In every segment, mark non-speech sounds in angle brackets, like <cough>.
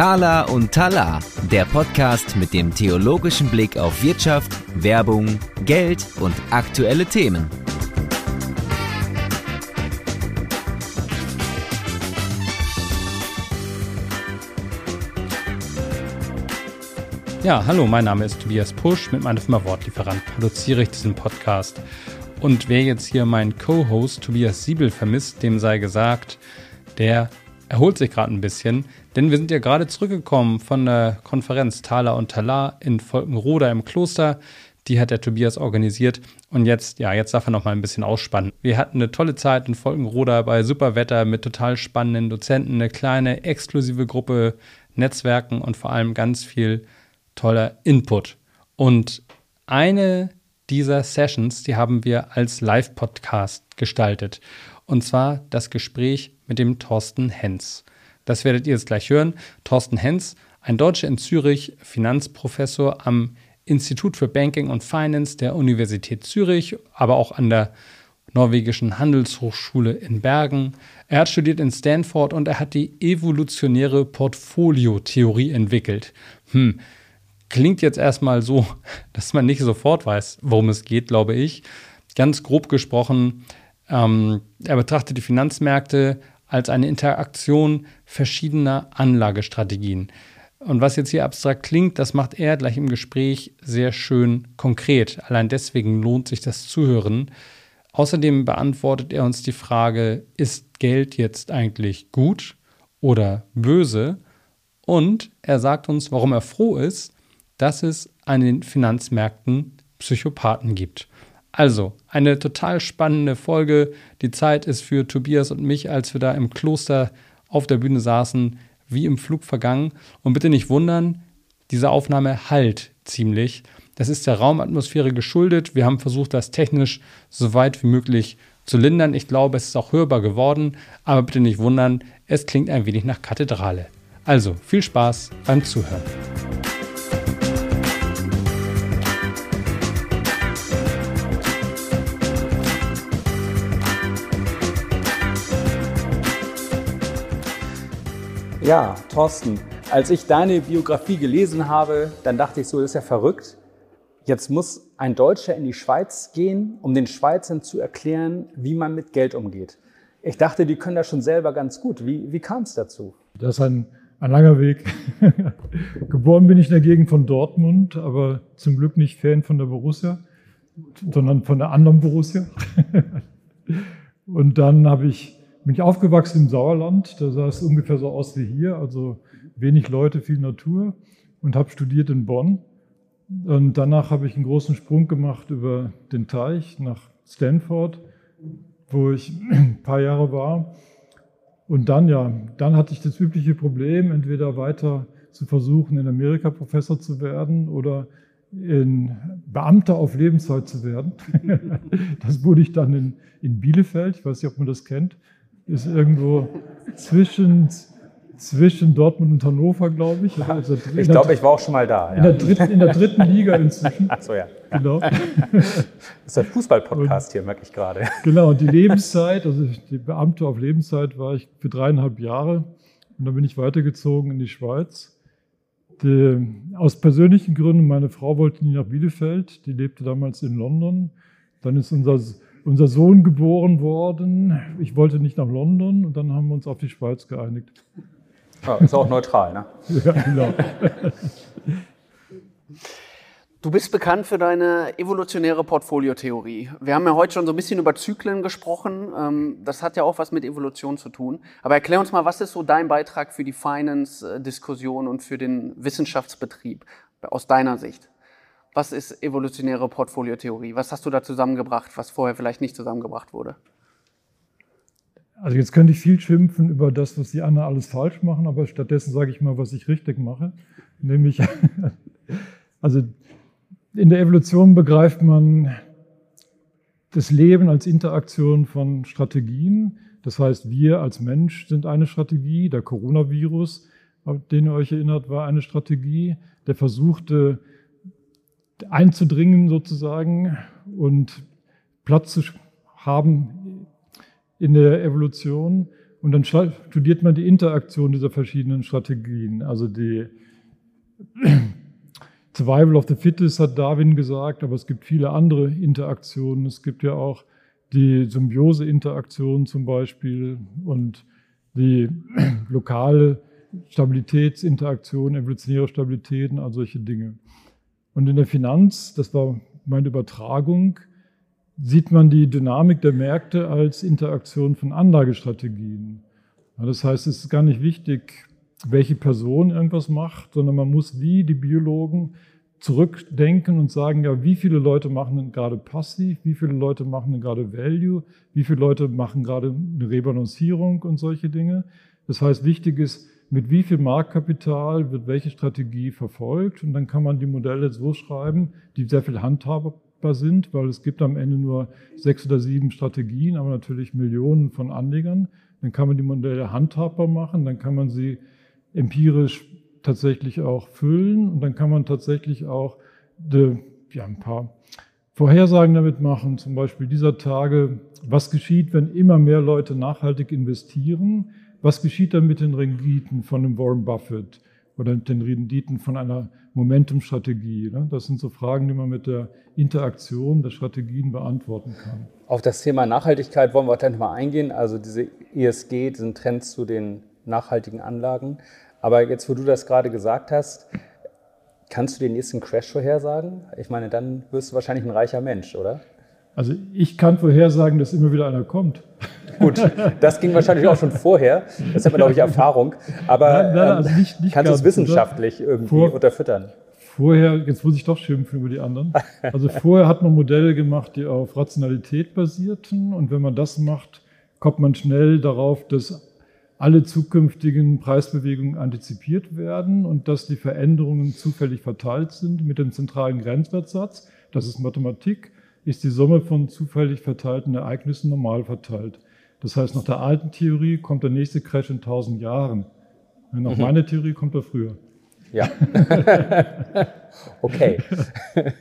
Thala und Tala, der Podcast mit dem theologischen Blick auf Wirtschaft, Werbung, Geld und aktuelle Themen. Ja, hallo, mein Name ist Tobias Pusch. Mit meiner Firma Wortlieferant produziere ich diesen Podcast. Und wer jetzt hier meinen Co-Host Tobias Siebel vermisst, dem sei gesagt, der erholt sich gerade ein bisschen, denn wir sind ja gerade zurückgekommen von der Konferenz Thaler und Talar in Volkenroda im Kloster. Die hat der Tobias organisiert und jetzt, ja, jetzt darf er noch mal ein bisschen ausspannen. Wir hatten eine tolle Zeit in Volkenroda bei super Wetter mit total spannenden Dozenten, eine kleine exklusive Gruppe Netzwerken und vor allem ganz viel toller Input. Und eine dieser Sessions, die haben wir als Live-Podcast gestaltet. Und zwar das Gespräch mit dem Thorsten Hens. Das werdet ihr jetzt gleich hören. Thorsten Hens, ein Deutscher in Zürich, Finanzprofessor am Institut für Banking und Finance der Universität Zürich, aber auch an der norwegischen Handelshochschule in Bergen. Er hat studiert in Stanford und er hat die evolutionäre Portfoliotheorie entwickelt. Hm, Klingt jetzt erstmal so, <laughs> dass man nicht sofort weiß, worum es geht, glaube ich. Ganz grob gesprochen, ähm, er betrachtet die Finanzmärkte als eine Interaktion verschiedener Anlagestrategien. Und was jetzt hier abstrakt klingt, das macht er gleich im Gespräch sehr schön konkret. Allein deswegen lohnt sich das Zuhören. Außerdem beantwortet er uns die Frage, ist Geld jetzt eigentlich gut oder böse? Und er sagt uns, warum er froh ist, dass es an den Finanzmärkten Psychopathen gibt. Also, eine total spannende Folge. Die Zeit ist für Tobias und mich, als wir da im Kloster auf der Bühne saßen, wie im Flug vergangen. Und bitte nicht wundern, diese Aufnahme halt ziemlich. Das ist der Raumatmosphäre geschuldet. Wir haben versucht, das technisch so weit wie möglich zu lindern. Ich glaube, es ist auch hörbar geworden. Aber bitte nicht wundern, es klingt ein wenig nach Kathedrale. Also, viel Spaß beim Zuhören. Ja, Thorsten, als ich deine Biografie gelesen habe, dann dachte ich so, das ist ja verrückt. Jetzt muss ein Deutscher in die Schweiz gehen, um den Schweizern zu erklären, wie man mit Geld umgeht. Ich dachte, die können das schon selber ganz gut. Wie, wie kam es dazu? Das ist ein, ein langer Weg. <laughs> Geboren bin ich in der Gegend von Dortmund, aber zum Glück nicht Fan von der Borussia, sondern von der anderen Borussia. <laughs> Und dann habe ich bin ich aufgewachsen im Sauerland, da sah es ungefähr so aus wie hier, also wenig Leute, viel Natur und habe studiert in Bonn. Und danach habe ich einen großen Sprung gemacht über den Teich nach Stanford, wo ich ein paar Jahre war. Und dann, ja, dann hatte ich das übliche Problem, entweder weiter zu versuchen, in Amerika Professor zu werden oder in Beamter auf Lebenszeit zu werden. <laughs> das wurde ich dann in, in Bielefeld, ich weiß nicht, ob man das kennt, ist irgendwo zwischen, zwischen Dortmund und Hannover, glaube ich. Also ich glaube, ich war auch schon mal da. Ja. In, der dritten, in der dritten Liga inzwischen. <laughs> Ach so, ja. Genau. <laughs> Das ist ein Fußball-Podcast hier, merke ich gerade. Genau, und die Lebenszeit, also die Beamte auf Lebenszeit war ich für dreieinhalb Jahre. Und dann bin ich weitergezogen in die Schweiz. Die, aus persönlichen Gründen, meine Frau wollte nie nach Bielefeld, die lebte damals in London. Dann ist unser unser Sohn geboren worden. Ich wollte nicht nach London und dann haben wir uns auf die Schweiz geeinigt. Ja, ist auch neutral, ne? <laughs> ja, genau. Du bist bekannt für deine evolutionäre Portfoliotheorie. Wir haben ja heute schon so ein bisschen über Zyklen gesprochen. Ähm, das hat ja auch was mit Evolution zu tun. Aber erklär uns mal, was ist so dein Beitrag für die Finance-Diskussion und für den Wissenschaftsbetrieb aus deiner Sicht? Was ist evolutionäre Portfoliotheorie? Was hast du da zusammengebracht, was vorher vielleicht nicht zusammengebracht wurde? Also jetzt könnte ich viel schimpfen über das, was die anderen alles falsch machen, aber stattdessen sage ich mal, was ich richtig mache. Nämlich, <laughs> also in der Evolution begreift man das Leben als Interaktion von Strategien. Das heißt, wir als Mensch sind eine Strategie. Der Coronavirus, den ihr euch erinnert, war eine Strategie. Der versuchte, einzudringen sozusagen und Platz zu haben in der Evolution. Und dann studiert man die Interaktion dieser verschiedenen Strategien. Also die <clears throat> Survival of the Fittest hat Darwin gesagt, aber es gibt viele andere Interaktionen. Es gibt ja auch die Symbiose-Interaktion zum Beispiel und die <clears throat> lokale Stabilitätsinteraktion, evolutionäre Stabilitäten, all solche Dinge. Und in der Finanz, das war meine Übertragung, sieht man die Dynamik der Märkte als Interaktion von Anlagestrategien. Das heißt, es ist gar nicht wichtig, welche Person irgendwas macht, sondern man muss wie die Biologen zurückdenken und sagen, ja, wie viele Leute machen denn gerade passiv, wie viele Leute machen denn gerade Value, wie viele Leute machen gerade eine Rebalancierung und solche Dinge. Das heißt, wichtig ist, mit wie viel Marktkapital wird welche Strategie verfolgt. Und dann kann man die Modelle so schreiben, die sehr viel handhabbar sind, weil es gibt am Ende nur sechs oder sieben Strategien, aber natürlich Millionen von Anlegern. Dann kann man die Modelle handhabbar machen, dann kann man sie empirisch tatsächlich auch füllen und dann kann man tatsächlich auch de, ja, ein paar Vorhersagen damit machen, zum Beispiel dieser Tage, was geschieht, wenn immer mehr Leute nachhaltig investieren, was geschieht dann mit den Renditen von einem Warren Buffett oder den Renditen von einer Momentum-Strategie? Ne? Das sind so Fragen, die man mit der Interaktion der Strategien beantworten kann. Auf das Thema Nachhaltigkeit wollen wir gleich mal eingehen, also diese ESG, diesen Trend zu den nachhaltigen Anlagen. Aber jetzt, wo du das gerade gesagt hast, kannst du den nächsten Crash vorhersagen? Ich meine, dann wirst du wahrscheinlich ein reicher Mensch, oder? Also ich kann vorhersagen, dass immer wieder einer kommt. Gut, das ging wahrscheinlich auch schon vorher. Das hat man, glaube ich, Erfahrung. Aber nein, nein, also nicht, nicht kannst du es wissenschaftlich irgendwie Vor, unterfüttern? Vorher, jetzt muss ich doch schimpfen über die anderen. Also vorher hat man Modelle gemacht, die auf Rationalität basierten. Und wenn man das macht, kommt man schnell darauf, dass alle zukünftigen Preisbewegungen antizipiert werden und dass die Veränderungen zufällig verteilt sind mit dem zentralen Grenzwertsatz. Das ist Mathematik, ist die Summe von zufällig verteilten Ereignissen normal verteilt. Das heißt, nach der alten Theorie kommt der nächste Crash in 1000 Jahren. Nach mhm. meiner Theorie kommt er früher. Ja. <laughs> okay. <laughs>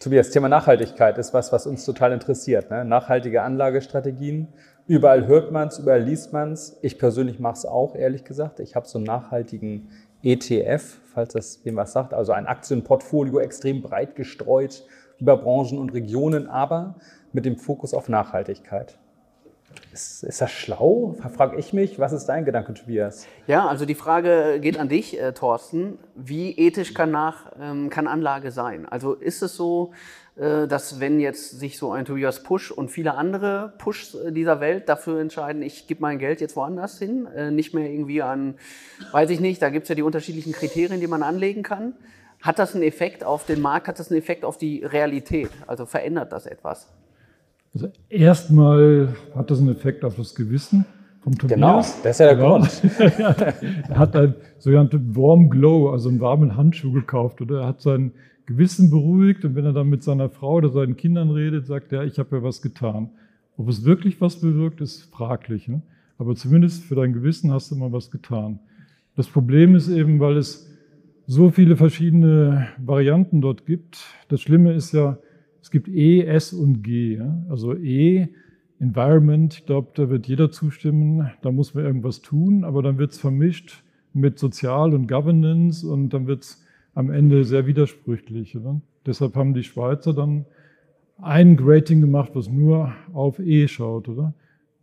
Tobias, Thema Nachhaltigkeit ist was, was uns total interessiert. Ne? Nachhaltige Anlagestrategien Überall hört man es, überall liest man es. Ich persönlich mache es auch, ehrlich gesagt. Ich habe so einen nachhaltigen ETF, falls das wem was sagt, also ein Aktienportfolio extrem breit gestreut über Branchen und Regionen, aber mit dem Fokus auf Nachhaltigkeit. Ist, ist, das schlau? Frage ich mich. Was ist dein Gedanke, Tobias? Ja, also die Frage geht an dich, äh, Thorsten. Wie ethisch kann, nach, ähm, kann Anlage sein? Also ist es so, äh, dass wenn jetzt sich so ein Tobias Push und viele andere Pushs äh, dieser Welt dafür entscheiden, ich gebe mein Geld jetzt woanders hin, äh, nicht mehr irgendwie an, weiß ich nicht, da gibt es ja die unterschiedlichen Kriterien, die man anlegen kann. Hat das einen Effekt auf den Markt, hat das einen Effekt auf die Realität? Also verändert das etwas? Also erstmal hat das einen Effekt auf das Gewissen vom Tobias. Genau, das ist ja der genau. Grund. <laughs> er hat einen sogenannten Warm Glow, also einen warmen Handschuh gekauft oder er hat seinen Gewissen beruhigt und wenn er dann mit seiner Frau oder seinen Kindern redet, sagt er, ich habe ja was getan. Ob es wirklich was bewirkt, ist fraglich. Ne? Aber zumindest für dein Gewissen hast du mal was getan. Das Problem ist eben, weil es so viele verschiedene Varianten dort gibt. Das Schlimme ist ja, es gibt E, S und G. Also E, Environment, ich glaube, da wird jeder zustimmen, da muss man irgendwas tun, aber dann wird es vermischt mit Sozial und Governance und dann wird es am Ende sehr widersprüchlich. Oder? Deshalb haben die Schweizer dann ein Grating gemacht, was nur auf E schaut, oder?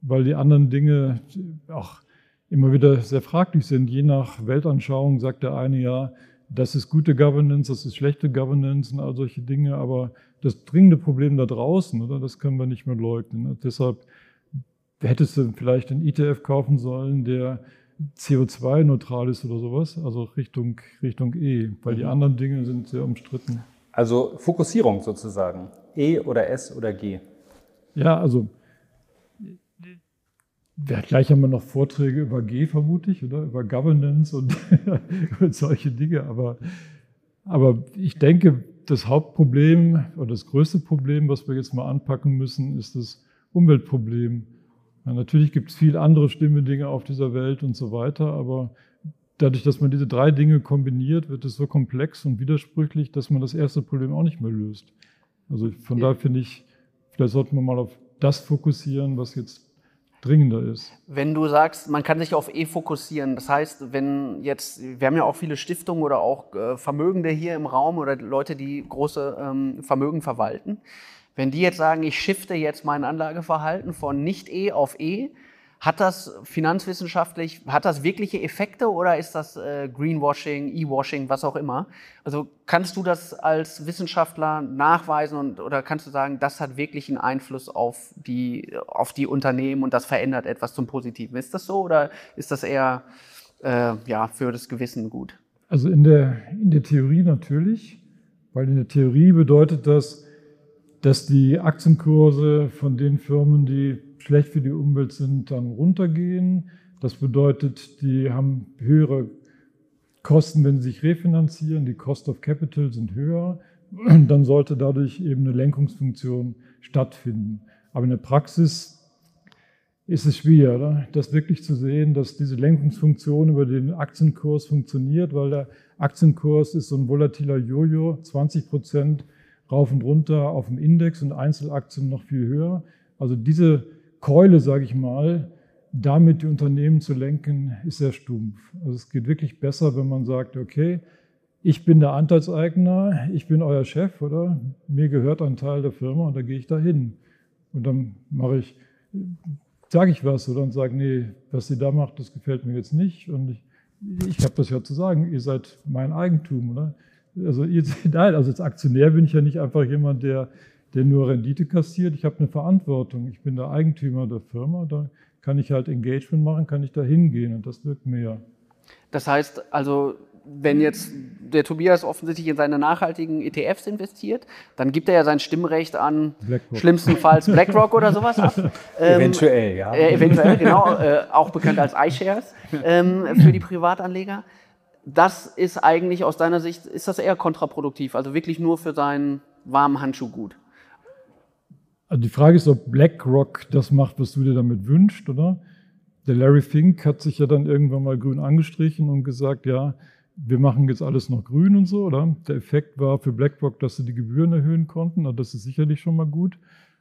Weil die anderen Dinge auch immer wieder sehr fraglich sind. Je nach Weltanschauung sagt der eine ja, das ist gute Governance, das ist schlechte Governance und all solche Dinge. Aber das dringende Problem da draußen, oder? Das können wir nicht mehr leugnen. Ne? Deshalb hättest du vielleicht einen ETF kaufen sollen, der CO2-neutral ist oder sowas, also Richtung, Richtung E, weil mhm. die anderen Dinge sind sehr umstritten. Also Fokussierung sozusagen, E oder S oder G. Ja, also ja, gleich haben wir noch Vorträge über G, vermute ich, oder über Governance und, <laughs> und solche Dinge. Aber, aber ich denke, das Hauptproblem oder das größte Problem, was wir jetzt mal anpacken müssen, ist das Umweltproblem. Ja, natürlich gibt es viel andere schlimme Dinge auf dieser Welt und so weiter, aber dadurch, dass man diese drei Dinge kombiniert, wird es so komplex und widersprüchlich, dass man das erste Problem auch nicht mehr löst. Also von ja. daher finde ich, vielleicht sollten wir mal auf das fokussieren, was jetzt dringender ist. Wenn du sagst, man kann sich auf E fokussieren, das heißt, wenn jetzt, wir haben ja auch viele Stiftungen oder auch äh, Vermögende hier im Raum oder Leute, die große ähm, Vermögen verwalten, wenn die jetzt sagen, ich shifte jetzt mein Anlageverhalten von nicht E auf E, hat das finanzwissenschaftlich, hat das wirkliche Effekte oder ist das äh, Greenwashing, E-Washing, was auch immer? Also kannst du das als Wissenschaftler nachweisen und, oder kannst du sagen, das hat wirklich einen Einfluss auf die, auf die Unternehmen und das verändert etwas zum Positiven? Ist das so oder ist das eher äh, ja, für das Gewissen gut? Also in der, in der Theorie natürlich, weil in der Theorie bedeutet das, dass die Aktienkurse von den Firmen, die schlecht für die Umwelt sind, dann runtergehen. Das bedeutet, die haben höhere Kosten, wenn sie sich refinanzieren. Die Cost of Capital sind höher. Dann sollte dadurch eben eine Lenkungsfunktion stattfinden. Aber in der Praxis ist es schwer, oder? das wirklich zu sehen, dass diese Lenkungsfunktion über den Aktienkurs funktioniert, weil der Aktienkurs ist so ein volatiler Jojo, 20 Prozent rauf und runter auf dem Index und Einzelaktien noch viel höher. Also diese Keule, sage ich mal, damit die Unternehmen zu lenken, ist sehr stumpf. Also es geht wirklich besser, wenn man sagt, okay, ich bin der Anteilseigner, ich bin euer Chef, oder? Mir gehört ein Teil der Firma und da gehe ich da hin. Und dann mache ich, sage ich was oder und sage, nee, was ihr da macht, das gefällt mir jetzt nicht. Und ich, ich habe das ja zu sagen, ihr seid mein Eigentum, oder? Also, ihr, <laughs> nein, also als Aktionär bin ich ja nicht einfach jemand, der der nur Rendite kassiert. Ich habe eine Verantwortung. Ich bin der Eigentümer der Firma. Da kann ich halt Engagement machen, kann ich da hingehen und das wirkt mehr. Das heißt also, wenn jetzt der Tobias offensichtlich in seine nachhaltigen ETFs investiert, dann gibt er ja sein Stimmrecht an BlackRock. schlimmstenfalls BlackRock oder sowas ab. Ähm, <laughs> eventuell, ja. Äh, eventuell, genau. Äh, auch bekannt als iShares ähm, für die Privatanleger. Das ist eigentlich aus deiner Sicht, ist das eher kontraproduktiv, also wirklich nur für seinen warmen Handschuh gut? Also die Frage ist, ob BlackRock das macht, was du dir damit wünschst, oder? Der Larry Fink hat sich ja dann irgendwann mal grün angestrichen und gesagt, ja, wir machen jetzt alles noch grün und so, oder? Der Effekt war für BlackRock, dass sie die Gebühren erhöhen konnten, und das ist sicherlich schon mal gut.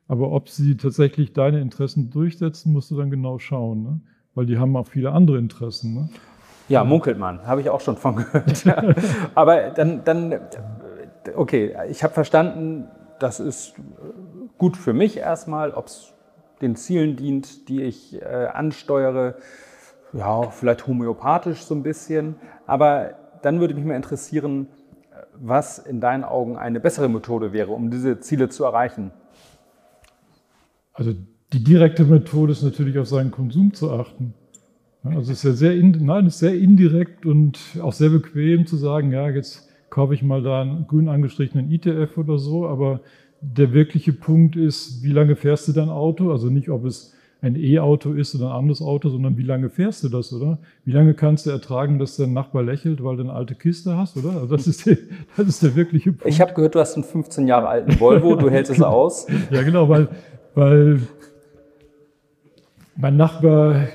Aber ob sie tatsächlich deine Interessen durchsetzen, musst du dann genau schauen, ne? weil die haben auch viele andere Interessen. Ne? Ja, munkelt man, habe ich auch schon von gehört. <laughs> Aber dann, dann okay, ich habe verstanden, das ist gut für mich erstmal, ob es den Zielen dient, die ich äh, ansteuere, ja, vielleicht homöopathisch so ein bisschen. Aber dann würde mich mal interessieren, was in deinen Augen eine bessere Methode wäre, um diese Ziele zu erreichen. Also die direkte Methode ist natürlich auf seinen Konsum zu achten. Also es ist ja sehr, in, nein, ist sehr indirekt und auch sehr bequem zu sagen, ja, jetzt kaufe ich mal da einen grün angestrichenen ETF oder so, aber der wirkliche Punkt ist, wie lange fährst du dein Auto? Also nicht, ob es ein E-Auto ist oder ein anderes Auto, sondern wie lange fährst du das, oder? Wie lange kannst du ertragen, dass dein Nachbar lächelt, weil du eine alte Kiste hast, oder? Also das ist der, <laughs> das ist der wirkliche Punkt. Ich habe gehört, du hast einen 15 Jahre alten Volvo, du hältst es aus. <laughs> Ja, genau, weil, weil mein Nachbar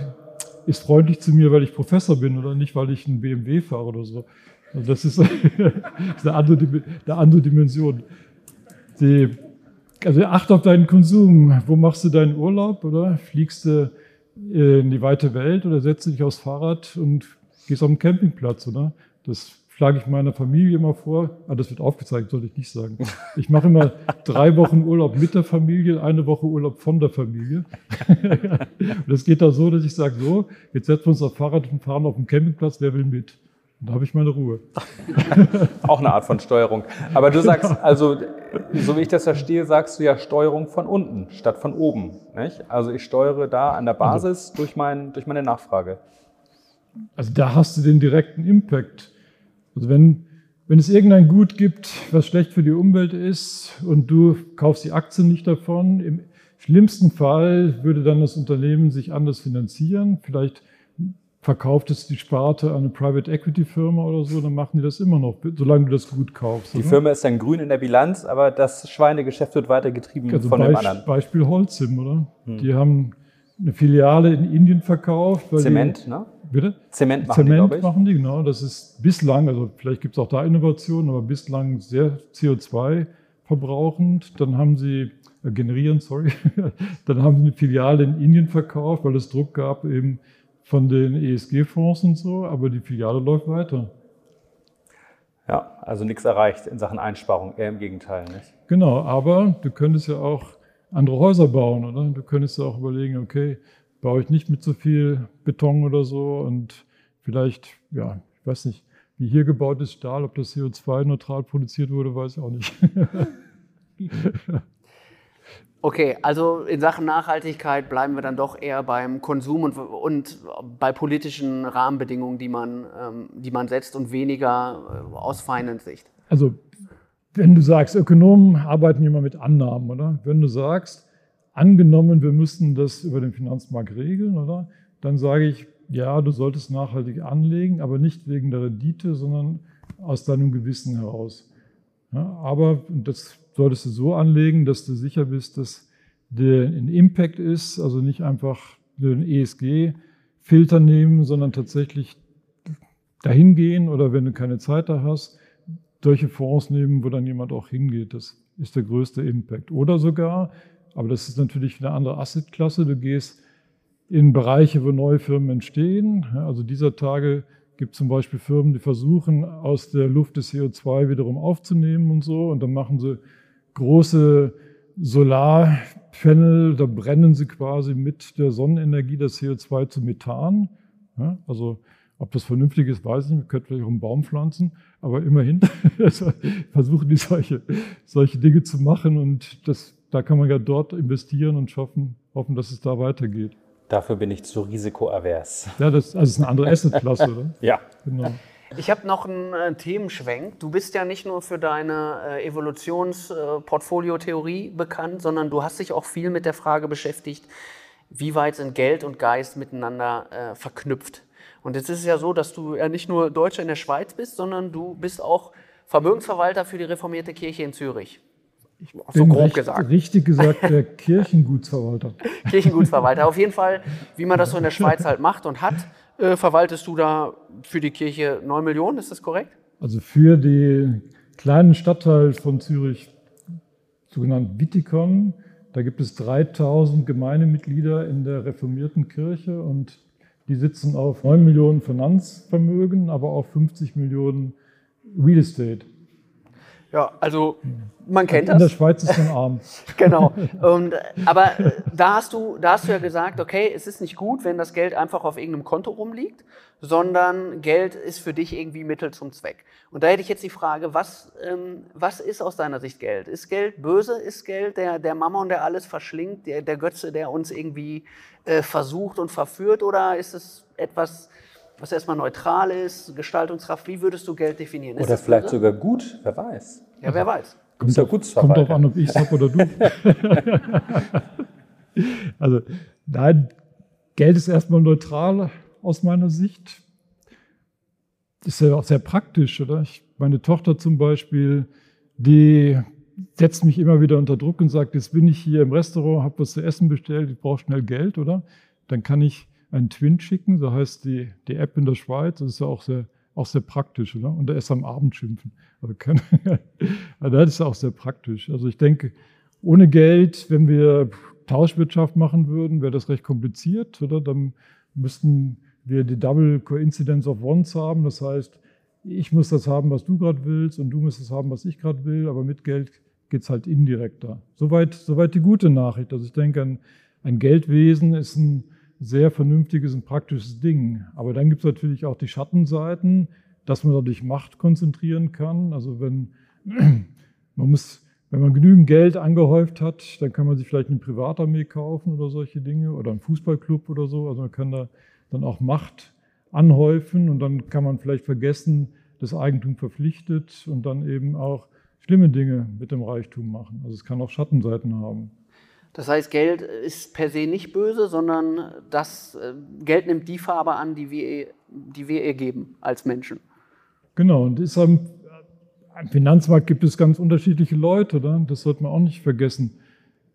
ist freundlich zu mir, weil ich Professor bin oder nicht, weil ich einen BMW fahre oder so. Also das ist <laughs> eine andere, eine andere Dimension die, also acht auf deinen Konsum. Wo machst du deinen Urlaub, oder? Fliegst du in die weite Welt oder setzt du dich aufs Fahrrad und gehst auf den Campingplatz, oder? Das schlage ich meiner Familie immer vor. Ah, das wird aufgezeigt, sollte ich nicht sagen. Ich mache immer <laughs> drei Wochen Urlaub mit der Familie, eine Woche Urlaub von der Familie. <laughs> und das geht da so, dass ich sage, so, jetzt setzen wir uns auf Fahrrad und fahren auf den Campingplatz, wer will mit? Da habe ich meine Ruhe. <laughs> Auch eine Art von Steuerung. Aber du sagst, also, so wie ich das verstehe, sagst du ja Steuerung von unten statt von oben. Nicht? Also ich steuere da an der Basis also, durch, mein, durch meine Nachfrage. Also da hast du den direkten Impact. Also wenn, wenn es irgendein Gut gibt, was schlecht für die Umwelt ist und du kaufst die Aktien nicht davon, im schlimmsten Fall würde dann das Unternehmen sich anders finanzieren. Vielleicht verkauft es die Sparte an eine Private Equity Firma oder so, dann machen die das immer noch, solange du das gut kaufst. Die oder? Firma ist dann grün in der Bilanz, aber das Schweinegeschäft wird weitergetrieben also von Beisp dem anderen. Beispiel Holzim, oder? Hm. Die haben eine Filiale in Indien verkauft. Zement, die, ne? Bitte? Zement machen Zement die, ich. machen die, genau. Das ist bislang, also vielleicht gibt es auch da Innovationen, aber bislang sehr CO2 verbrauchend. Dann haben sie äh, generieren, sorry. <laughs> dann haben sie eine Filiale in Indien verkauft, weil es Druck gab eben von den ESG-Fonds und so, aber die Filiale läuft weiter. Ja, also nichts erreicht in Sachen Einsparung, eher im Gegenteil, nicht? Genau, aber du könntest ja auch andere Häuser bauen, oder? Du könntest ja auch überlegen, okay, baue ich nicht mit so viel Beton oder so und vielleicht, ja, ich weiß nicht, wie hier gebaut ist Stahl, ob das CO2-neutral produziert wurde, weiß ich auch nicht. <laughs> Okay, also in Sachen Nachhaltigkeit bleiben wir dann doch eher beim Konsum und, und bei politischen Rahmenbedingungen, die man, ähm, die man setzt und weniger äh, aus Finance-Sicht. Also wenn du sagst, Ökonomen arbeiten immer mit Annahmen, oder? Wenn du sagst, angenommen, wir müssten das über den Finanzmarkt regeln, oder? Dann sage ich, ja, du solltest nachhaltig anlegen, aber nicht wegen der Rendite, sondern aus deinem Gewissen heraus. Ja, aber das solltest du so anlegen, dass du sicher bist, dass der ein Impact ist, also nicht einfach den ESG-Filter nehmen, sondern tatsächlich dahin gehen oder wenn du keine Zeit da hast, solche Fonds nehmen, wo dann jemand auch hingeht. Das ist der größte Impact. Oder sogar, aber das ist natürlich eine andere Assetklasse, du gehst in Bereiche, wo neue Firmen entstehen. Also dieser Tage gibt es zum Beispiel Firmen, die versuchen, aus der Luft das CO2 wiederum aufzunehmen und so. Und dann machen sie große Solarpanel, da brennen sie quasi mit der Sonnenenergie das CO2 zu Methan. Ja, also ob das vernünftig ist, weiß ich nicht. Man könnte vielleicht auch einen Baum pflanzen, aber immerhin <laughs> versuchen die solche, solche Dinge zu machen und das, da kann man ja dort investieren und schaffen, hoffen, dass es da weitergeht. Dafür bin ich zu risikoavers. Ja, das, also das ist eine andere Assetklasse, oder? <laughs> ja. Genau. Ich habe noch einen äh, Themenschwenk. Du bist ja nicht nur für deine äh, Evolutionsportfoliotheorie äh, bekannt, sondern du hast dich auch viel mit der Frage beschäftigt, wie weit sind Geld und Geist miteinander äh, verknüpft. Und jetzt ist es ja so, dass du ja nicht nur Deutscher in der Schweiz bist, sondern du bist auch Vermögensverwalter für die reformierte Kirche in Zürich. Ich so grob recht, gesagt. Richtig gesagt, der <laughs> Kirchengutsverwalter. Kirchengutsverwalter. Auf jeden Fall, wie man das so in der <laughs> Schweiz halt macht und hat äh, verwaltest du da für die Kirche 9 Millionen, ist das korrekt? Also für den kleinen Stadtteil von Zürich, sogenannt Wittikon, da gibt es 3000 Gemeindemitglieder in der reformierten Kirche und die sitzen auf 9 Millionen Finanzvermögen, aber auch 50 Millionen Real Estate. Ja, also man kennt das. In der Schweiz ist man arm. <laughs> genau. <laughs> Und, aber da hast, du, da hast du ja gesagt, okay, es ist nicht gut, wenn das Geld einfach auf irgendeinem Konto rumliegt, sondern Geld ist für dich irgendwie Mittel zum Zweck. Und da hätte ich jetzt die Frage, was, ähm, was ist aus deiner Sicht Geld? Ist Geld böse? Ist Geld der, der Mammon, der alles verschlingt, der, der Götze, der uns irgendwie äh, versucht und verführt? Oder ist es etwas, was erstmal neutral ist, Gestaltungskraft. Wie würdest du Geld definieren? Ist oder vielleicht sogar gut, wer weiß. Ja, wer weiß. Kommt, ja gut kommt drauf an, ob ich es habe oder du. <laughs> also, nein, Geld ist erstmal neutral aus meiner Sicht. Ist ja auch sehr praktisch, oder? Ich, meine Tochter zum Beispiel, die setzt mich immer wieder unter Druck und sagt, jetzt bin ich hier im Restaurant, habe was zu essen bestellt, ich brauche schnell Geld, oder? Dann kann ich einen Twin schicken, so heißt die, die App in der Schweiz. Das ist ja auch sehr, auch sehr praktisch. Oder? Und erst am Abend schimpfen. Also, <laughs> also das ist auch sehr praktisch. Also ich denke, ohne Geld, wenn wir Tauschwirtschaft machen würden, wäre das recht kompliziert. Oder? Dann müssten wir die Double Coincidence of Wants haben. Das heißt, ich muss das haben, was du gerade willst, und du musst das haben, was ich gerade will, aber mit Geld geht es halt indirekter. Soweit, soweit die gute Nachricht. Also ich denke, ein, ein Geldwesen ist ein sehr vernünftiges und praktisches Ding. Aber dann gibt es natürlich auch die Schattenseiten, dass man dadurch Macht konzentrieren kann. Also wenn <clears throat> man muss, wenn man genügend Geld angehäuft hat, dann kann man sich vielleicht eine Privatarmee kaufen oder solche Dinge oder einen Fußballclub oder so. Also man kann da dann auch Macht anhäufen und dann kann man vielleicht vergessen, das Eigentum verpflichtet und dann eben auch schlimme Dinge mit dem Reichtum machen. Also es kann auch Schattenseiten haben. Das heißt, Geld ist per se nicht böse, sondern das äh, Geld nimmt die Farbe an, die wir, die wir ihr geben als Menschen. Genau, und ist am, am Finanzmarkt gibt es ganz unterschiedliche Leute, oder? das sollte man auch nicht vergessen.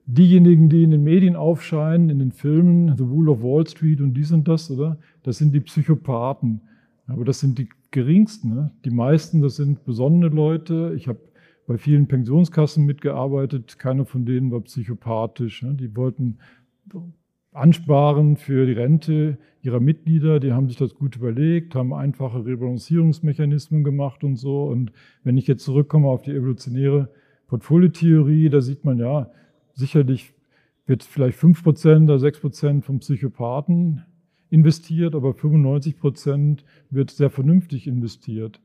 Diejenigen, die in den Medien aufscheinen, in den Filmen, The Rule of Wall Street und dies und das, oder? Das sind die Psychopathen. Aber das sind die geringsten. Ne? Die meisten, das sind besondere Leute. Ich habe bei vielen Pensionskassen mitgearbeitet. Keiner von denen war psychopathisch. Ne? Die wollten ansparen für die Rente ihrer Mitglieder. Die haben sich das gut überlegt, haben einfache Rebalancierungsmechanismen gemacht und so. Und wenn ich jetzt zurückkomme auf die evolutionäre Portfoliotheorie, da sieht man ja, sicherlich wird vielleicht 5% oder 6% vom Psychopathen investiert, aber 95% wird sehr vernünftig investiert.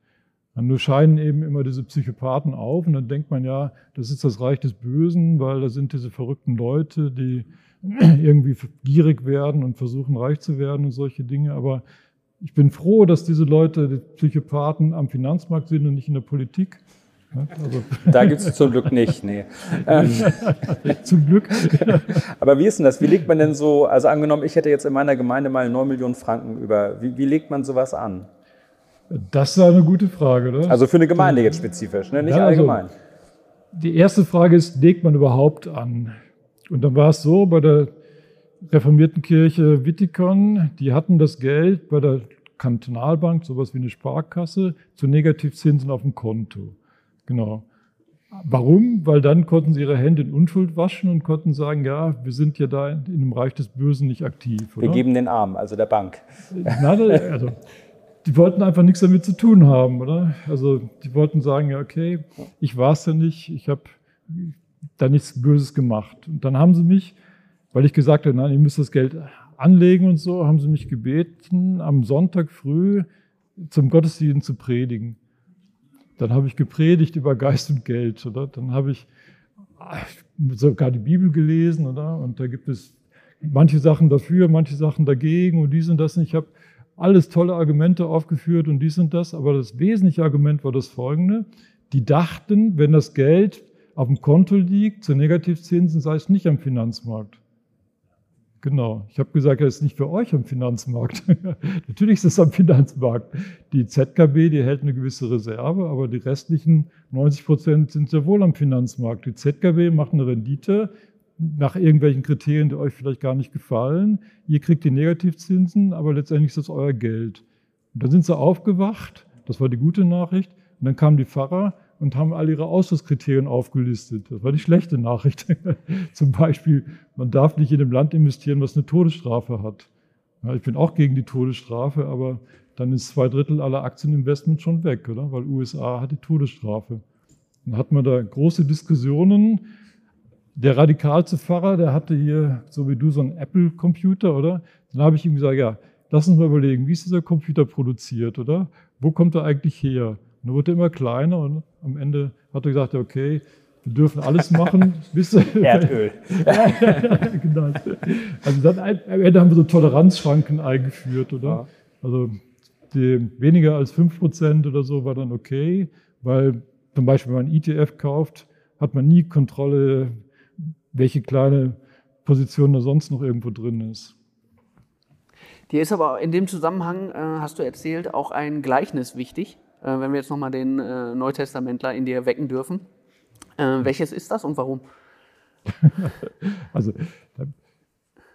Und nur scheinen eben immer diese Psychopathen auf und dann denkt man ja, das ist das Reich des Bösen, weil da sind diese verrückten Leute, die <clears throat> irgendwie gierig werden und versuchen reich zu werden und solche Dinge. Aber ich bin froh, dass diese Leute, die Psychopathen am Finanzmarkt sind und nicht in der Politik. Also. <laughs> Da gibt es zum Glück nicht, nee. Ähm, <laughs> zum Glück. <laughs> Aber wie ist denn das? Wie legt man denn so, also angenommen, ich hätte jetzt in meiner Gemeinde mal 9 Millionen Franken über, wie, wie legt man sowas an? Das ist eine gute Frage, oder? Also für eine Gemeinde jetzt spezifisch, ne? nicht ja, also allgemein. die erste Frage ist, legt man überhaupt an? Und dann war es so, bei der reformierten Kirche Wittikon, die hatten das Geld bei der Kantonalbank, sowas wie eine Sparkasse, zu Negativzinsen auf dem Konto. Genau. Warum? Weil dann konnten sie ihre Hände in Unschuld waschen und konnten sagen, ja, wir sind ja da in dem Reich des Bösen nicht aktiv. Oder? Wir geben den Arm, also der Bank. Nein, also die wollten einfach nichts damit zu tun haben, oder? Also die wollten sagen, ja, okay, ich war es ja nicht, ich habe da nichts Böses gemacht. Und dann haben sie mich, weil ich gesagt habe, nein, ihr müsst das Geld anlegen und so, haben sie mich gebeten, am Sonntag früh zum Gottesdienst zu predigen. Dann habe ich gepredigt über Geist und Geld, oder? Dann habe ich sogar die Bibel gelesen, oder? Und da gibt es manche Sachen dafür, manche Sachen dagegen und dies und das. Und ich habe alles tolle Argumente aufgeführt und dies und das. Aber das wesentliche Argument war das folgende. Die dachten, wenn das Geld auf dem Konto liegt, zu Negativzinsen, sei es nicht am Finanzmarkt. Genau. Ich habe gesagt, das ist nicht für euch am Finanzmarkt. <laughs> Natürlich ist es am Finanzmarkt. Die ZKB, die hält eine gewisse Reserve, aber die restlichen 90 Prozent sind sehr wohl am Finanzmarkt. Die ZKB macht eine Rendite nach irgendwelchen Kriterien, die euch vielleicht gar nicht gefallen. Ihr kriegt die Negativzinsen, aber letztendlich ist das euer Geld. Und dann sind sie aufgewacht. Das war die gute Nachricht. Und dann kamen die Pfarrer und haben all ihre Ausschlusskriterien aufgelistet. Das war die schlechte Nachricht. <laughs> Zum Beispiel, man darf nicht in einem Land investieren, was eine Todesstrafe hat. Ja, ich bin auch gegen die Todesstrafe, aber dann ist zwei Drittel aller Aktieninvestments schon weg, oder? Weil USA hat die Todesstrafe. Dann hat man da große Diskussionen. Der radikalste Pfarrer, der hatte hier, so wie du, so einen Apple-Computer, oder? Dann habe ich ihm gesagt, ja, lass uns mal überlegen, wie ist dieser Computer produziert, oder? Wo kommt er eigentlich her? Und er wurde immer kleiner und am Ende hat er gesagt, okay, wir dürfen alles machen. <laughs> <laughs> Erdöl. <laughs> genau. Also dann, am Ende haben wir so Toleranzschranken eingeführt, oder? Ja. Also die, weniger als 5% oder so war dann okay, weil zum Beispiel, wenn man ETF kauft, hat man nie Kontrolle, welche kleine Position da sonst noch irgendwo drin ist. Dir ist aber in dem Zusammenhang, äh, hast du erzählt, auch ein Gleichnis wichtig. Äh, wenn wir jetzt nochmal den äh, Neutestamentler in dir wecken dürfen. Äh, welches ist das und warum? <laughs> also, da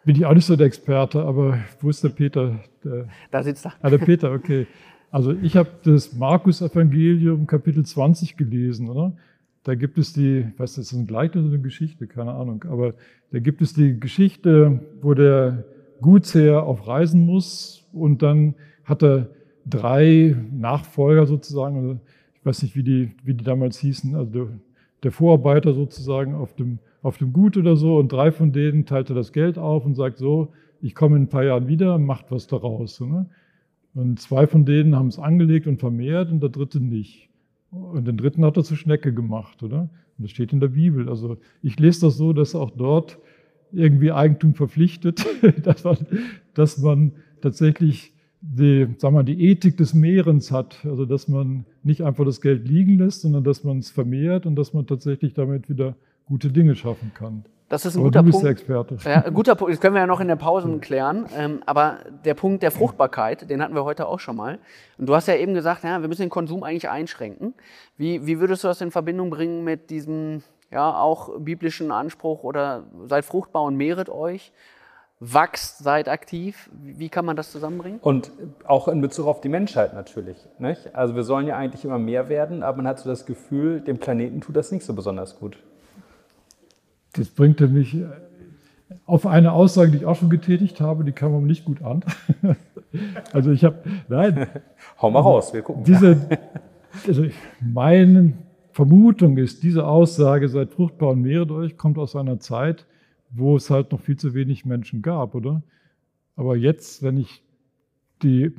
bin ich auch nicht so der Experte, aber wo ist der Peter? Der, da sitzt er. Ah, der Peter, okay. Also ich habe das Markus-Evangelium Kapitel 20 gelesen, oder? Da gibt es die, ich weiß, das ist ein Gleichnis oder eine Geschichte, keine Ahnung, aber da gibt es die Geschichte, wo der Gutsherr auf Reisen muss und dann hat er drei Nachfolger sozusagen, also ich weiß nicht, wie die, wie die damals hießen, also der, der Vorarbeiter sozusagen auf dem, auf dem Gut oder so und drei von denen teilte das Geld auf und sagt so, ich komme in ein paar Jahren wieder, macht was daraus. Ne? Und zwei von denen haben es angelegt und vermehrt und der dritte nicht. Und den dritten hat er zur Schnecke gemacht, oder? Und das steht in der Bibel. Also ich lese das so, dass auch dort irgendwie Eigentum verpflichtet, <laughs> dass man, dass man tatsächlich die, sagen wir, die Ethik des Mehrens hat. Also dass man nicht einfach das Geld liegen lässt, sondern dass man es vermehrt und dass man tatsächlich damit wieder gute Dinge schaffen kann. Das ist ein aber guter du bist Punkt. Experte. Ja, ein guter Punkt. Das können wir ja noch in der Pause klären. Ähm, aber der Punkt der Fruchtbarkeit, den hatten wir heute auch schon mal. Und du hast ja eben gesagt, ja, wir müssen den Konsum eigentlich einschränken. Wie, wie würdest du das in Verbindung bringen mit diesem ja auch biblischen Anspruch oder seid fruchtbar und mehret euch? wachst, seid aktiv. Wie kann man das zusammenbringen? Und auch in Bezug auf die Menschheit natürlich. Nicht? Also wir sollen ja eigentlich immer mehr werden, aber man hat so das Gefühl, dem Planeten tut das nicht so besonders gut. Das bringt mich auf eine Aussage, die ich auch schon getätigt habe, die kam mir nicht gut an. <laughs> also ich habe, nein. <laughs> Hau mal raus, wir gucken. Diese, <laughs> also meine Vermutung ist, diese Aussage, seid fruchtbar und mehret euch, kommt aus einer Zeit, wo es halt noch viel zu wenig Menschen gab, oder? Aber jetzt, wenn ich die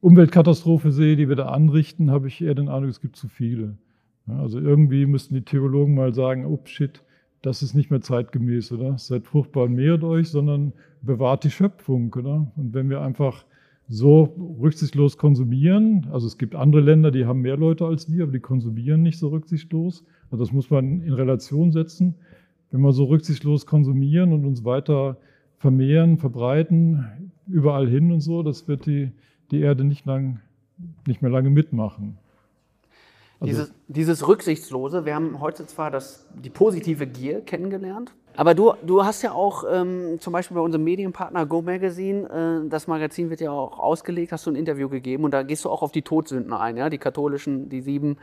Umweltkatastrophe sehe, die wir da anrichten, habe ich eher den Eindruck, es gibt zu viele. Also irgendwie müssten die Theologen mal sagen, oh shit, das ist nicht mehr zeitgemäß, oder? Seid fruchtbar und mehret euch, sondern bewahrt die Schöpfung, oder? Und wenn wir einfach so rücksichtslos konsumieren, also es gibt andere Länder, die haben mehr Leute als wir, aber die konsumieren nicht so rücksichtslos. Also das muss man in Relation setzen. Wenn wir so rücksichtslos konsumieren und uns weiter vermehren, verbreiten, überall hin und so, das wird die, die Erde nicht, lang, nicht mehr lange mitmachen. Also dieses, dieses Rücksichtslose, wir haben heute zwar das, die positive Gier kennengelernt, aber du, du hast ja auch ähm, zum Beispiel bei unserem Medienpartner Go Magazine, äh, das Magazin wird ja auch ausgelegt, hast du ein Interview gegeben und da gehst du auch auf die Todsünden ein, ja, die katholischen, die sieben.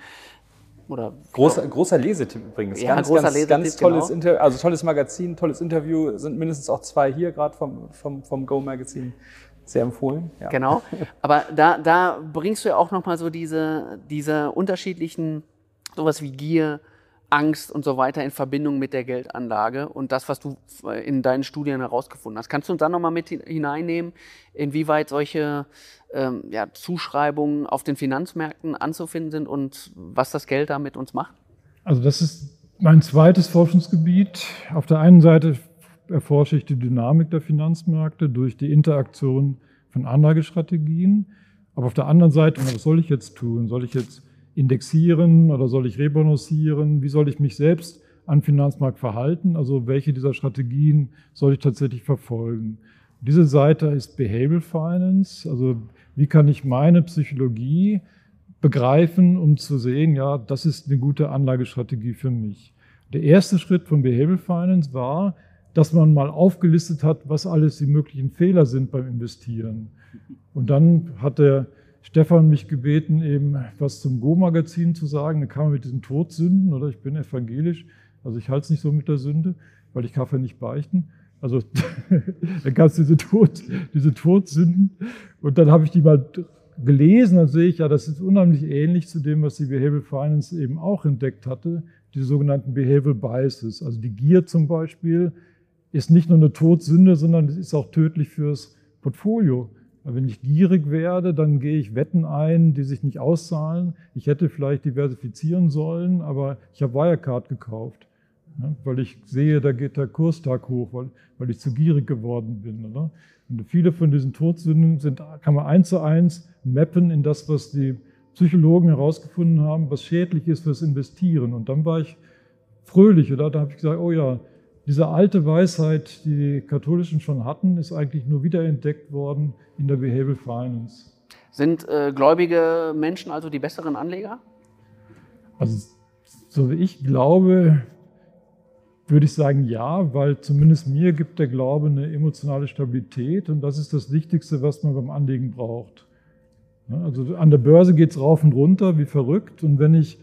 Oder großer, großer Lesetipp übrigens. Ja, ganz, großer ganz, Lesetipp, ganz tolles genau. Interview, also tolles Magazin, tolles Interview. Sind mindestens auch zwei hier gerade vom, vom, vom Go Magazin. Sehr empfohlen. Ja. Genau. Aber da, da bringst du ja auch nochmal so diese, diese unterschiedlichen, sowas wie Gier, Angst und so weiter in Verbindung mit der Geldanlage und das, was du in deinen Studien herausgefunden hast. Kannst du uns da nochmal mit hineinnehmen, inwieweit solche ähm, ja, Zuschreibungen auf den Finanzmärkten anzufinden sind und was das Geld da mit uns macht? Also das ist mein zweites Forschungsgebiet. Auf der einen Seite erforsche ich die Dynamik der Finanzmärkte durch die Interaktion von Anlagestrategien. Aber auf der anderen Seite, was soll ich jetzt tun? Soll ich jetzt indexieren oder soll ich rebalancieren? Wie soll ich mich selbst am Finanzmarkt verhalten? Also welche dieser Strategien soll ich tatsächlich verfolgen? Diese Seite ist Behavioral Finance. Also wie kann ich meine Psychologie begreifen, um zu sehen, ja, das ist eine gute Anlagestrategie für mich. Der erste Schritt von Behavioral Finance war, dass man mal aufgelistet hat, was alles die möglichen Fehler sind beim Investieren. Und dann hat der Stefan mich gebeten, eben was zum Go-Magazin zu sagen. Dann kam er mit diesen Todsünden, oder ich bin evangelisch, also ich halte es nicht so mit der Sünde, weil ich Kaffee nicht beichten. Also <laughs> dann gab es diese, Tod, diese Todsünden und dann habe ich die mal gelesen, dann sehe ich, ja, das ist unheimlich ähnlich zu dem, was die Behavioral Finance eben auch entdeckt hatte, die sogenannten Behavioral Biases. Also die Gier zum Beispiel, ist nicht nur eine Todsünde, sondern es ist auch tödlich fürs Portfolio. Wenn ich gierig werde, dann gehe ich Wetten ein, die sich nicht auszahlen. Ich hätte vielleicht diversifizieren sollen, aber ich habe Wirecard gekauft, ja, weil ich sehe, da geht der Kurstag hoch, weil, weil ich zu gierig geworden bin. Oder? Und viele von diesen Todsünden sind, kann man eins zu eins mappen in das, was die Psychologen herausgefunden haben, was schädlich ist fürs Investieren. Und dann war ich fröhlich, oder? Da habe ich gesagt, oh ja, diese alte Weisheit, die die Katholischen schon hatten, ist eigentlich nur wiederentdeckt worden in der Behavioral Finance. Sind äh, gläubige Menschen also die besseren Anleger? Also, so wie ich glaube, würde ich sagen ja, weil zumindest mir gibt der Glaube eine emotionale Stabilität und das ist das Wichtigste, was man beim Anlegen braucht. Also an der Börse geht es rauf und runter wie verrückt und wenn ich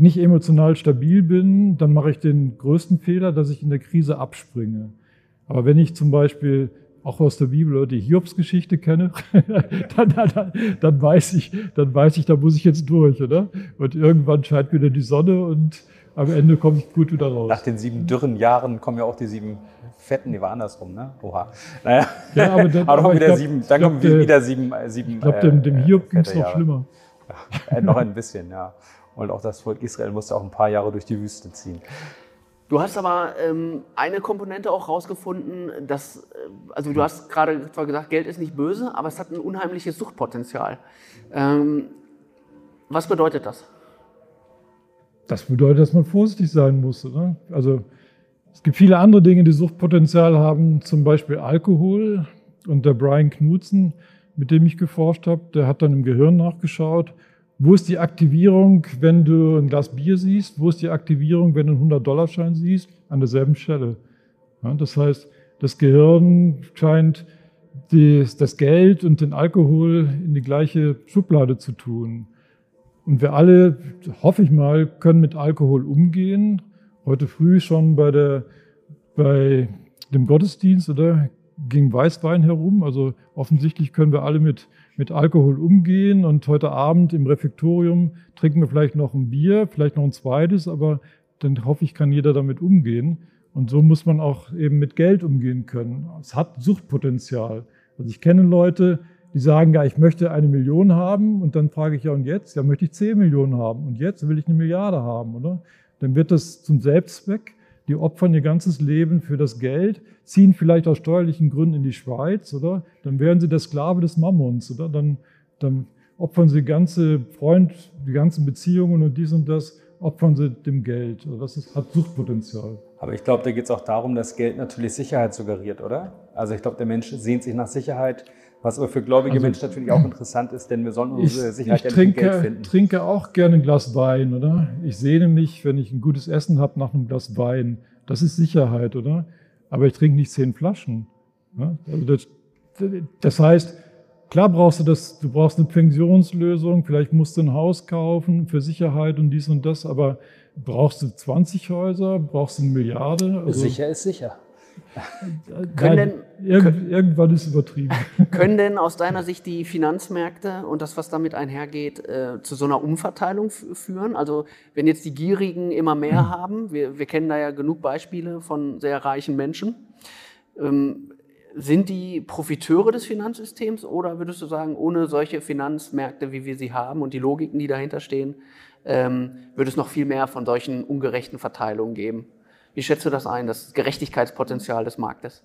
nicht emotional stabil bin, dann mache ich den größten Fehler, dass ich in der Krise abspringe. Aber wenn ich zum Beispiel auch aus der Bibel oder die Hiobs-Geschichte kenne, <laughs> dann, dann, dann, weiß ich, dann weiß ich, da muss ich jetzt durch, oder? Und irgendwann scheint wieder die Sonne und am Ende komme ich gut wieder raus. Nach den sieben dürren Jahren kommen ja auch die sieben fetten, die war andersrum, ne? Oha. Naja. Ja, aber <laughs> dann, aber wieder glaub, sieben, dann glaub, kommen der, wieder sieben, sieben. Ich glaube, dem, dem äh, Hiob ging es noch Jahre. schlimmer. Äh, noch ein bisschen, ja. Und auch das Volk Israel musste auch ein paar Jahre durch die Wüste ziehen. Du hast aber ähm, eine Komponente auch rausgefunden, dass, äh, also du hast gerade zwar gesagt, Geld ist nicht böse, aber es hat ein unheimliches Suchtpotenzial. Ähm, was bedeutet das? Das bedeutet, dass man vorsichtig sein muss. Oder? Also es gibt viele andere Dinge, die Suchtpotenzial haben, zum Beispiel Alkohol. Und der Brian Knudsen, mit dem ich geforscht habe, der hat dann im Gehirn nachgeschaut, wo ist die Aktivierung, wenn du ein Glas Bier siehst? Wo ist die Aktivierung, wenn du einen 100-Dollar-Schein siehst? An derselben Stelle. Ja, das heißt, das Gehirn scheint die, das Geld und den Alkohol in die gleiche Schublade zu tun. Und wir alle, hoffe ich mal, können mit Alkohol umgehen. Heute früh schon bei, der, bei dem Gottesdienst oder ging Weißwein herum. Also offensichtlich können wir alle mit, mit Alkohol umgehen. Und heute Abend im Refektorium trinken wir vielleicht noch ein Bier, vielleicht noch ein zweites, aber dann hoffe ich, kann jeder damit umgehen. Und so muss man auch eben mit Geld umgehen können. Es hat Suchtpotenzial. Also ich kenne Leute, die sagen, ja, ich möchte eine Million haben und dann frage ich ja, und jetzt? Ja, möchte ich zehn Millionen haben und jetzt will ich eine Milliarde haben, oder? Dann wird das zum Selbstzweck. Die opfern ihr ganzes Leben für das Geld, ziehen vielleicht aus steuerlichen Gründen in die Schweiz, oder? Dann werden sie der Sklave des Mammons, oder? Dann, dann opfern sie ganze Freund, die ganzen Beziehungen und dies und das, opfern sie dem Geld. Also das ist, hat Suchtpotenzial. Aber ich glaube, da geht es auch darum, dass Geld natürlich Sicherheit suggeriert, oder? Also ich glaube, der Mensch sehnt sich nach Sicherheit, was aber für gläubige also, Menschen natürlich auch interessant ist, denn wir sollen unsere ich, Sicherheit ich trinke, Geld finden. Ich trinke auch gerne ein Glas Wein, oder? Ich sehne mich, wenn ich ein gutes Essen habe, nach einem Glas Wein. Das ist Sicherheit, oder? Aber ich trinke nicht zehn Flaschen. Also das, das heißt, klar brauchst du das, du brauchst eine Pensionslösung, vielleicht musst du ein Haus kaufen für Sicherheit und dies und das, aber brauchst du 20 Häuser, brauchst du eine Milliarde? Also, sicher ist sicher. Können denn, Irgend, irgendwann ist übertrieben. <laughs> Können denn aus deiner Sicht die Finanzmärkte und das, was damit einhergeht, äh, zu so einer Umverteilung führen? Also wenn jetzt die Gierigen immer mehr mhm. haben, wir, wir kennen da ja genug Beispiele von sehr reichen Menschen, ähm, sind die Profiteure des Finanzsystems oder würdest du sagen, ohne solche Finanzmärkte, wie wir sie haben und die Logiken, die dahinter stehen, ähm, würde es noch viel mehr von solchen ungerechten Verteilungen geben? Wie schätzt du das ein, das Gerechtigkeitspotenzial des Marktes?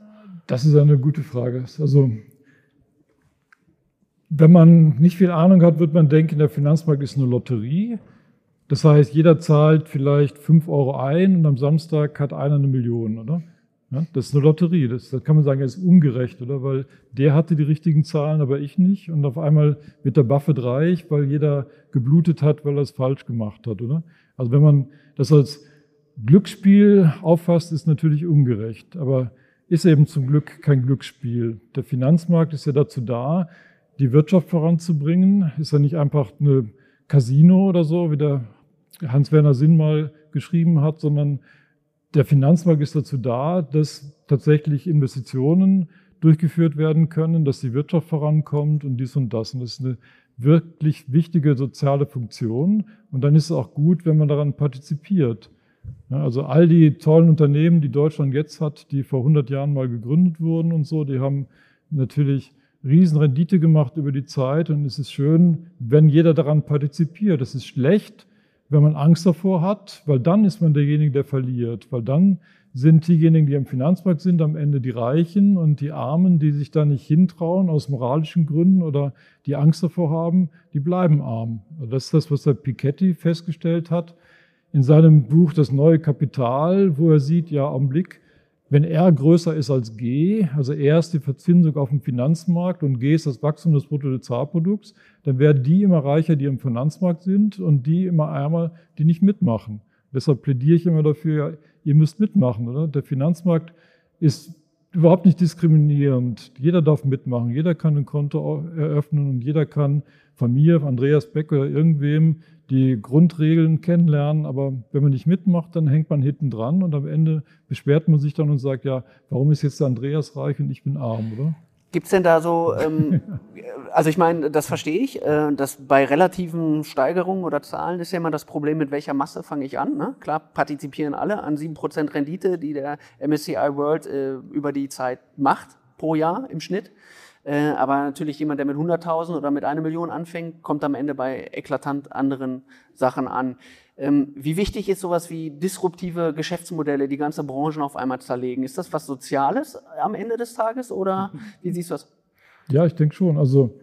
Das ist eine gute Frage. Also, wenn man nicht viel Ahnung hat, wird man denken, der Finanzmarkt ist eine Lotterie. Das heißt, jeder zahlt vielleicht 5 Euro ein und am Samstag hat einer eine Million, oder? Ja, das ist eine Lotterie. Das, das kann man sagen, ist ungerecht, oder? Weil der hatte die richtigen Zahlen, aber ich nicht. Und auf einmal wird der Buffett reich, weil jeder geblutet hat, weil er es falsch gemacht hat, oder? Also wenn man das als Glücksspiel auffasst, ist natürlich ungerecht. Aber ist eben zum Glück kein Glücksspiel. Der Finanzmarkt ist ja dazu da, die Wirtschaft voranzubringen. Ist ja nicht einfach eine Casino oder so, wie der Hans-Werner Sinn mal geschrieben hat, sondern der Finanzmarkt ist dazu da, dass tatsächlich Investitionen durchgeführt werden können, dass die Wirtschaft vorankommt und dies und das. Und das ist eine wirklich wichtige soziale Funktion. Und dann ist es auch gut, wenn man daran partizipiert. Also all die tollen Unternehmen, die Deutschland jetzt hat, die vor 100 Jahren mal gegründet wurden und so, die haben natürlich Riesenrendite gemacht über die Zeit und es ist schön, wenn jeder daran partizipiert. Es ist schlecht, wenn man Angst davor hat, weil dann ist man derjenige, der verliert, weil dann sind diejenigen, die am Finanzmarkt sind, am Ende die Reichen und die Armen, die sich da nicht hintrauen aus moralischen Gründen oder die Angst davor haben, die bleiben arm. Das ist das, was der Piketty festgestellt hat in seinem Buch Das neue Kapital, wo er sieht, ja, Augenblick, wenn R größer ist als G, also R ist die Verzinsung auf dem Finanzmarkt und G ist das Wachstum des Bruttosozialprodukts, dann werden die immer reicher, die im Finanzmarkt sind und die immer ärmer, die nicht mitmachen. Deshalb plädiere ich immer dafür, ihr müsst mitmachen. Oder? Der Finanzmarkt ist überhaupt nicht diskriminierend. Jeder darf mitmachen, jeder kann ein Konto eröffnen und jeder kann von mir, Andreas Beck oder irgendwem die Grundregeln kennenlernen, aber wenn man nicht mitmacht, dann hängt man hinten dran und am Ende beschwert man sich dann und sagt, ja, warum ist jetzt Andreas reich und ich bin arm, oder? Gibt es denn da so, ähm, <laughs> also ich meine, das verstehe ich, äh, dass bei relativen Steigerungen oder Zahlen ist ja immer das Problem, mit welcher Masse fange ich an. Ne? Klar, partizipieren alle an 7% Rendite, die der MSCI World äh, über die Zeit macht, pro Jahr im Schnitt. Äh, aber natürlich jemand, der mit 100.000 oder mit einer Million anfängt, kommt am Ende bei eklatant anderen Sachen an. Ähm, wie wichtig ist sowas wie disruptive Geschäftsmodelle, die ganze Branchen auf einmal zerlegen? Ist das was Soziales am Ende des Tages oder <laughs> wie siehst du das? Ja, ich denke schon. Also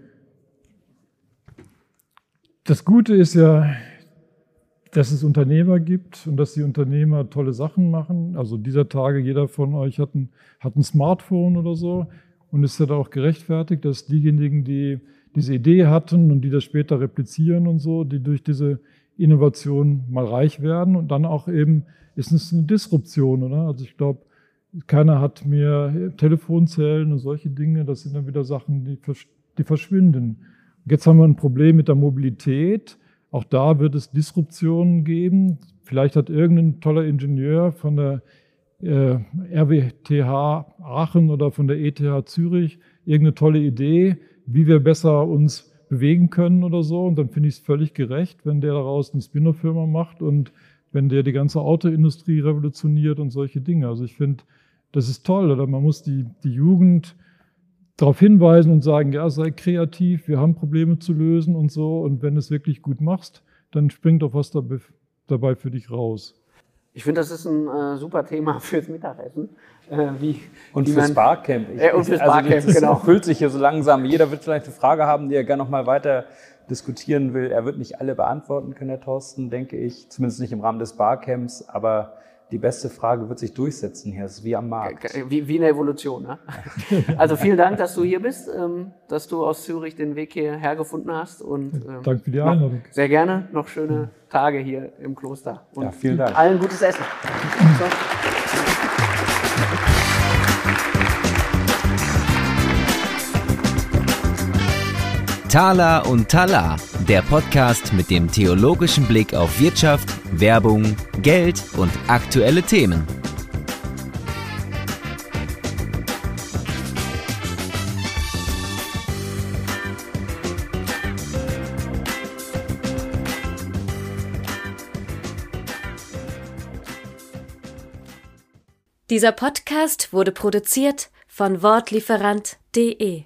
das Gute ist ja, dass es Unternehmer gibt und dass die Unternehmer tolle Sachen machen. Also dieser Tage, jeder von euch hat ein, hat ein Smartphone oder so. Und es ist ja auch gerechtfertigt, dass diejenigen, die diese Idee hatten und die das später replizieren und so, die durch diese Innovation mal reich werden und dann auch eben ist es eine Disruption, oder? Also ich glaube, keiner hat mehr Telefonzellen und solche Dinge. Das sind dann wieder Sachen, die, die verschwinden. Jetzt haben wir ein Problem mit der Mobilität. Auch da wird es Disruptionen geben. Vielleicht hat irgendein toller Ingenieur von der äh, RWTH Aachen oder von der ETH Zürich irgendeine tolle Idee, wie wir besser uns bewegen können oder so. Und dann finde ich es völlig gerecht, wenn der daraus eine Spinner-Firma macht und wenn der die ganze Autoindustrie revolutioniert und solche Dinge. Also ich finde, das ist toll. Oder man muss die, die Jugend darauf hinweisen und sagen, ja, sei kreativ, wir haben Probleme zu lösen und so. Und wenn du es wirklich gut machst, dann springt doch was dabei für dich raus. Ich finde, das ist ein äh, super Thema <laughs> fürs Mittagessen. Äh, wie, und wie fürs man, Barcamp. Ich, äh, und fürs also Barcamp, das genau. <laughs> füllt sich hier so langsam. Jeder wird vielleicht eine Frage haben, die er gerne noch mal weiter diskutieren will. Er wird nicht alle beantworten können, Herr Thorsten, denke ich. Zumindest nicht im Rahmen des Barcamps. Aber die beste Frage wird sich durchsetzen hier. Es ist wie am Markt. Wie, wie eine Evolution. Ne? <laughs> Also vielen Dank, dass du hier bist, ähm, dass du aus Zürich den Weg hierher gefunden hast. Und, ähm, Danke für die Einladung. Sehr gerne. Noch schöne Tage hier im Kloster. Und ja, vielen Dank. Allen gutes Essen. So. <laughs> Tala und Tala, der Podcast mit dem theologischen Blick auf Wirtschaft, Werbung, Geld und aktuelle Themen. Dieser Podcast wurde produziert von Wortlieferant.de